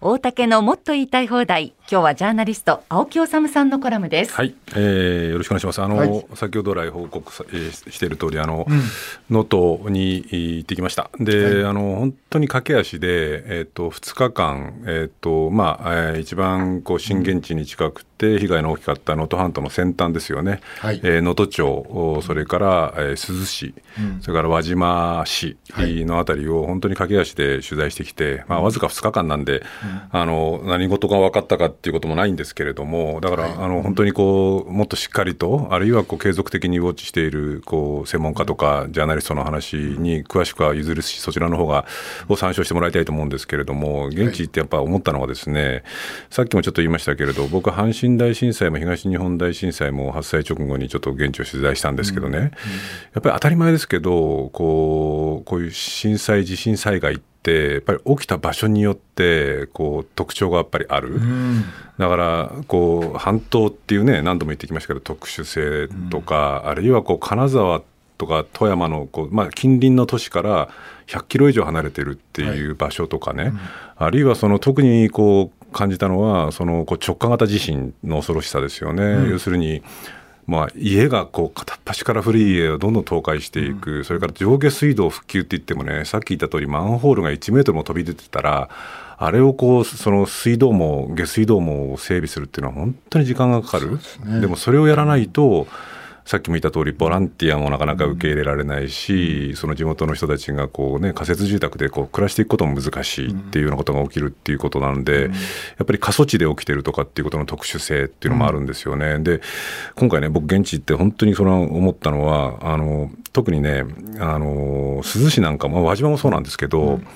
大竹のもっと言いたい放題。今日はジャーナリスト青木治さんのコラムです。はい、えー、よろしくお願いします。あの、はい、先ほど来報告さ、えー、している通りあの能登、うん、に行ってきました。で、はい、あの本当に駆け足でえっ、ー、と2日間えっ、ー、とまあ、えー、一番こう震源地に近くて被害の大きかった能登半島の先端ですよね。能登、はい、えー、町それから、えー、珠洲市、うん、それから輪島市のあたりを本当に駆け足で取材してきて、まあ、わずか2日間なんで、あの何事が分かったかっていうこともないんですけれどもだから、はい、あの本当にこうもっとしっかりとあるいはこう継続的にウォッチしているこう専門家とかジャーナリストの話に詳しくは譲るしそちらの方がを参照してもらいたいと思うんですけれども現地ってやっぱ思ったのはですね、さっきもちょっと言いましたけれど僕は阪神大震災も東日本大震災も発災直後にちょっと現地を取材したんですけどね、やっぱり当たり前ですけどこうこういう震災地震災害ってってやっぱり起きた場所によってこう特徴がやっぱりある、うん、だからこう半島っていうね何度も言ってきましたけど特殊性とか、うん、あるいはこう金沢とか富山のこう、まあ、近隣の都市から100キロ以上離れてるっていう場所とかね、はいうん、あるいはその特にこう感じたのはそのこう直下型地震の恐ろしさですよね。要するにまあ、家がこう片っ端から古い家をどんどん倒壊していく、うん、それから上下水道復旧って言ってもねさっき言った通りマンホールが1メートルも飛び出てたらあれをこうその水道も下水道も整備するっていうのは本当に時間がかかる。で、ね,、もそれをやらないと、さっきも言った通りボランティアもなかなか受け入れられないし、その地元の人たちがこう、ね、仮設住宅でこう暮らしていくことも難しいっていうようなことが起きるっていうことなんで、やっぱり過疎地で起きてるとかっていうことの特殊性っていうのもあるんですよね。で今回ね僕現地行って本当にその思ったのはあの特にねあの珠洲市なんかも輪島もそうなんですけど、うん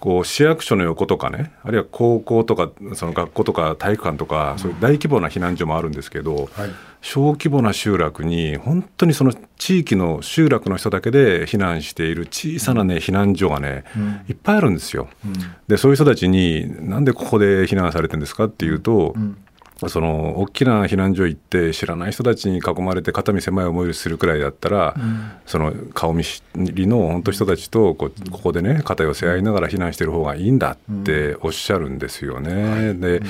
こう市役所の横とかねあるいは高校とかその学校とか体育館とか、そういう大規模な避難所もあるんですけど、はい、小規模な集落に本当にその地域の集落の人だけで避難している小さなね、避難所がね、うん、いっぱいあるんですよ。うん、でそういう人たちになんでここで避難されてるんですかっていうと、うんその大きな避難所行って知らない人たちに囲まれて肩身狭い思いをするくらいだったら、うん、その顔見知りの本当人たちとこここでね肩寄せ合いながら避難してる方がいいんだっておっしゃるんですよね。うん、で、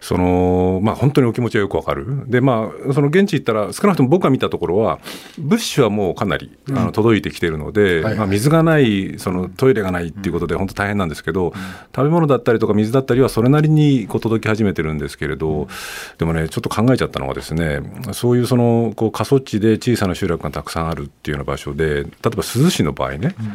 そのまあ本当にお気持ちはよくわかる。でまあその現地行ったら少なくとも僕が見たところは物資はもうかなり、あの届いてきてるので、まあ、水がないそのトイレがないっていうことで本当大変なんですけど、食べ物だったりとか水だったりはそれなりにこう届き始めてるんですけれど。でもねちょっと考えちゃったのはですねそういうそのこう過疎地で小さな集落がたくさんあるっていうような場所で例えば珠洲市の場合ね、うん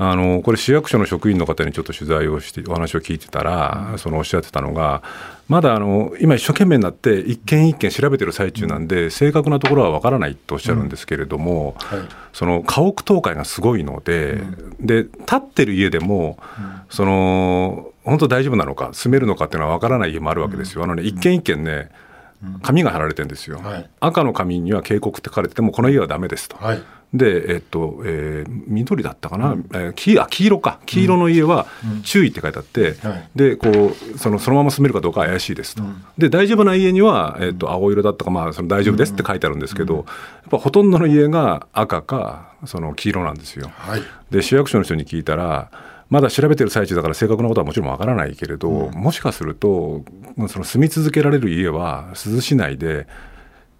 あのこれ市役所の職員の方にちょっと取材をしてお話を聞いてたら、うん、そのおっしゃってたのがまだあの今一生懸命になって一件一件調べてる最中なんで、うん、正確なところはわからないとおっしゃるんですけれども、うん。はい、その家屋倒壊がすごいので、で建ってる家でも、その本当大丈夫なのか住めるのかっていうのはわからない家もあるわけですよ。あのね一軒一軒ね紙が貼られてるんですよ、はい、赤の紙には警告って書かれててもこの家はダメですと、はい、で、えっとえー、緑だったかな、うん、えー、黄あ黄色か。黄色の家は注意って書いてあって、うんはい、でこうそのそのまま住めるかどうか怪しいですと、うん、で大丈夫な家には、えー、っと青色だったか、まあ、その大丈夫ですって書いてあるんですけど、やっぱほとんどの家が赤かその黄色なんですよ。で市役所の人に聞いたらまだ調べてる最中だから正確なことはもちろんわからないけれど、うん、もしかするとその住み続けられる家は珠洲市内で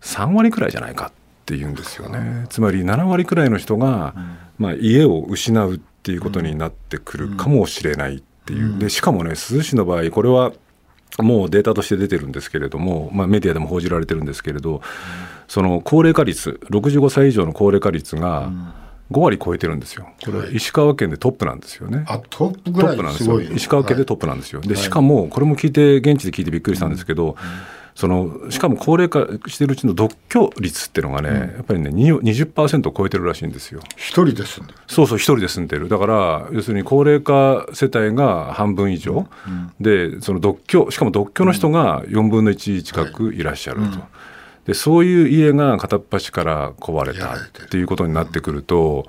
3割くらいじゃないかっていうんですよね。つまり7割くらいの人が、まあ、家を失うっていうことになってくるかもしれないっていう。でしかもね珠洲市の場合これはもうデータとして出てるんですけれども、まあ、メディアでも報じられてるんですけれど、その高齢化率65歳以上の高齢化率が、5割超えてるんですよ。これ石川県でトップなんですよね。あトップぐらいなんですよ。石川県でトップなんですよ。でしかもこれも聞いて現地で聞いてびっくりしたんですけど、そのしかも高齢化してるうちの独居率っていうのがね、やっぱりね20%を超えてるらしいんですよ。一人で住んでる。そうそう一人で住んでる。だから要するに高齢化世帯が半分以上、でその独居しかも独居の人が4分の1近くいらっしゃると。でそういう家が片っ端から壊れたっていうことになってくると、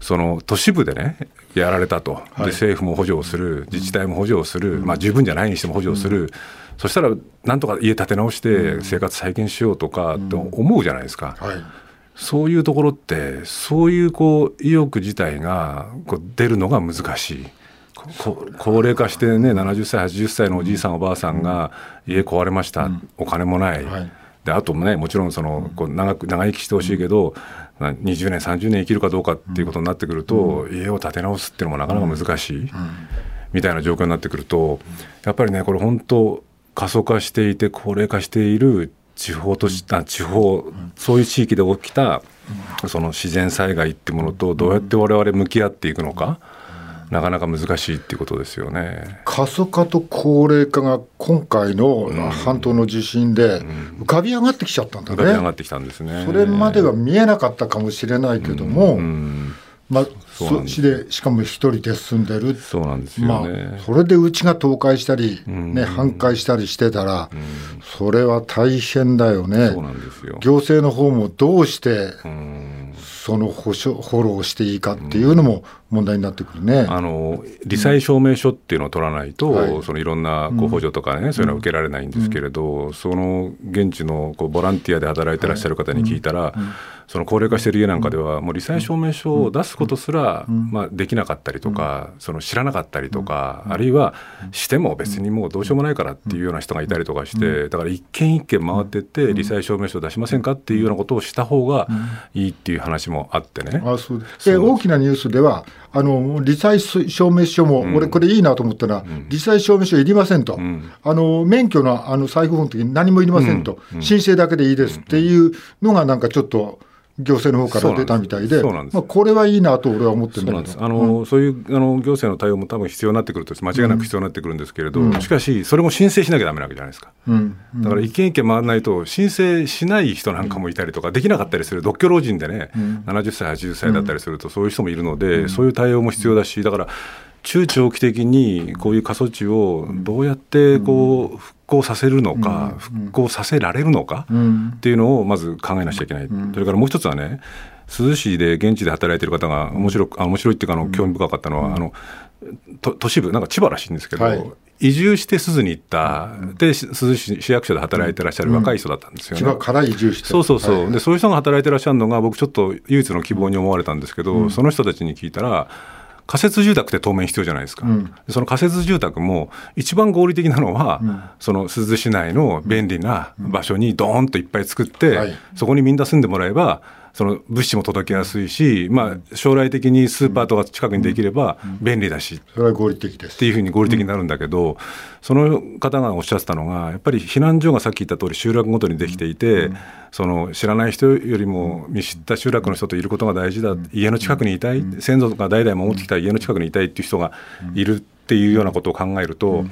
その都市部でねやられたと、で政府も補助をする自治体も補助をする、まあ、十分じゃないにしても補助をする、そしたらなんとか家建て直して生活再建しようとかって思うじゃないですか。そういうところってそういうこう意欲自体がこう出るのが難しい。高齢化してね70歳80歳のおじいさんおばあさんが家壊れました、うん、お金もない、はい、であともねもちろんそのこう長く長生きしてほしいけど、うん、20年30年生きるかどうかっていうことになってくると、うん、家を建て直すっていうのもなかなか難しい、みたいな状況になってくるとやっぱりねこれ本当過疎化していて高齢化している地方とし地方そういう地域で起きたその自然災害ってものとどうやって我々向き合っていくのか。なかなか難しいっていうことですよね。過疎化と高齢化が今回の半島の地震で浮かび上がってきちゃったんだね、浮かび上がってきたんですね。それまでは見えなかったかもしれないけども、うん。うん。まあ、そしでしかも一人で住んでる。そうなんですよね、まあ、それでうちが倒壊したり、ね、半壊したりしてたら、それは大変だよね。そうなんですよ。行政の方もどうして、その保証フォローしていいかっていうのも問題になってくるね、あの罹災証明書っていうのを取らないと、うん、そのいろんなこう補助とかね、うん、そういうのは受けられないんですけれど、うん、その現地のこうボランティアで働いてらっしゃる方に聞いたら、その高齢化している家なんかでは、もう罹災証明書を出すことすら、まあ、できなかったりとか、その知らなかったりとか、あるいはしても別にもうどうしようもないからっていうような人がいたりとかして、だから一軒一軒回ってって、罹災証明書出しませんかっていうようなことをした方がいいっていう話もあってね。あそうで大きなニュースではあの罹災証明書も、俺、これいいなと思ったら、罹災証明書いりませんと、あの免許のあの再付本の時に何もいりませんと、申請だけでいいですっていうのが、なんかちょっと。行政の方から出たみたいで、まあ、これはいいなと俺は思ってるんだけど。あの、うん、そういうあの行政の対応も多分必要になってくると、間違いなく必要になってくるんですけれど、うん、しかし、それも申請しなきゃだめなわけじゃないですか、うん、だから一軒一軒回らないと、申請しない人なんかもいたりとか、できなかったりする、独居老人でね、うん、70歳、80歳だったりすると、そういう人もいるので、そういう対応も必要だし、だから、中長期的にこういう過疎地をどうやってこう復興させるのか、復興させられるのかっていうのをまず考えなくちゃいけない、それからもう一つはね珠洲市で現地で働いてる方が面白あ面白いっていうかあの興味深かったのは、あの都市部なんか千葉らしいんですけど、はい、移住して珠洲に行った、で珠洲市市役所で働いてらっしゃる若い人だったんですよね。千葉から移住して。そうそうそう、はい、でそういう人が働いてらっしゃるのが僕ちょっと唯一の希望に思われたんですけど、その人たちに聞いたら仮設住宅って当面必要じゃないですか、うん、その仮設住宅も一番合理的なのは、うん、その珠洲市内の便利な場所にドーンといっぱい作って、はい、そこにみんな住んでもらえばその物資も届けやすいし、まあ、将来的にスーパーとか近くにできれば便利だし、それは合理的です。っていうふうに合理的になるんだけど、その方がおっしゃってたのがやっぱり避難所がさっき言った通り集落ごとにできていて、その知らない人よりも見知った集落の人といることが大事だ。家の近くにいたい。先祖が代々守ってきた家の近くにいたいっていう人がいるっていうようなことを考えると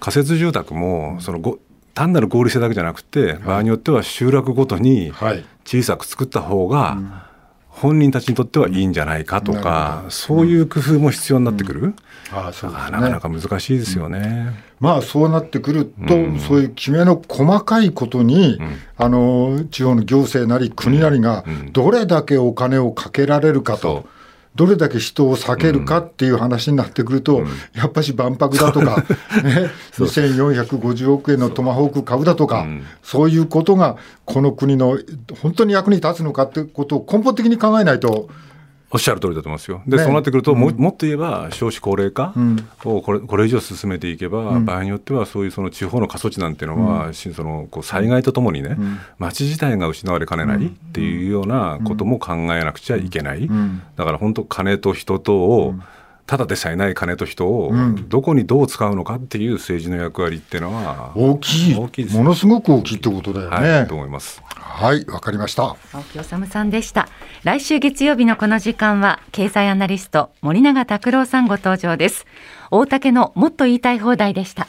仮設住宅もそのご単なる合理性だけじゃなくて、場合によっては集落ごとに小さく作った方が、本人たちにとってはいいんじゃないかとか、そういう工夫も必要になってくる、ああそうですね、なかなか難しいですよね。まあそうなってくると、そういうきめの細かいことに、あの地方の行政なり国なりがどれだけお金をかけられるかと。どれだけ人を避けるかっていう話になってくると、うん、やっぱし万博だとか、ね、2450億円のトマホーク株だとか、うん、そういうことがこの国の本当に役に立つのかってことを根本的に考えないと。おっしゃる通りだと思いますよ。で、ね、そうなってくると、ももっと言えば少子高齢化をこれこれ以上進めていけば、うん、場合によってはそういうその地方の過疎地なんていうのは、うん、そのこう災害とともにね、うん、町自体が失われかねないっていうようなことも考えなくちゃいけない。だから本当金と人とを、ただでさえない金と人をどこにどう使うのかっていう政治の役割っていうのは大きい。大きい、ね、ものすごく大きいってことだよね。はい、と思います。はいわかりました。青木治さんでした。来週月曜日のこの時間は経済アナリスト森永卓郎さんご登場です。大竹のもっと言いたい放題でした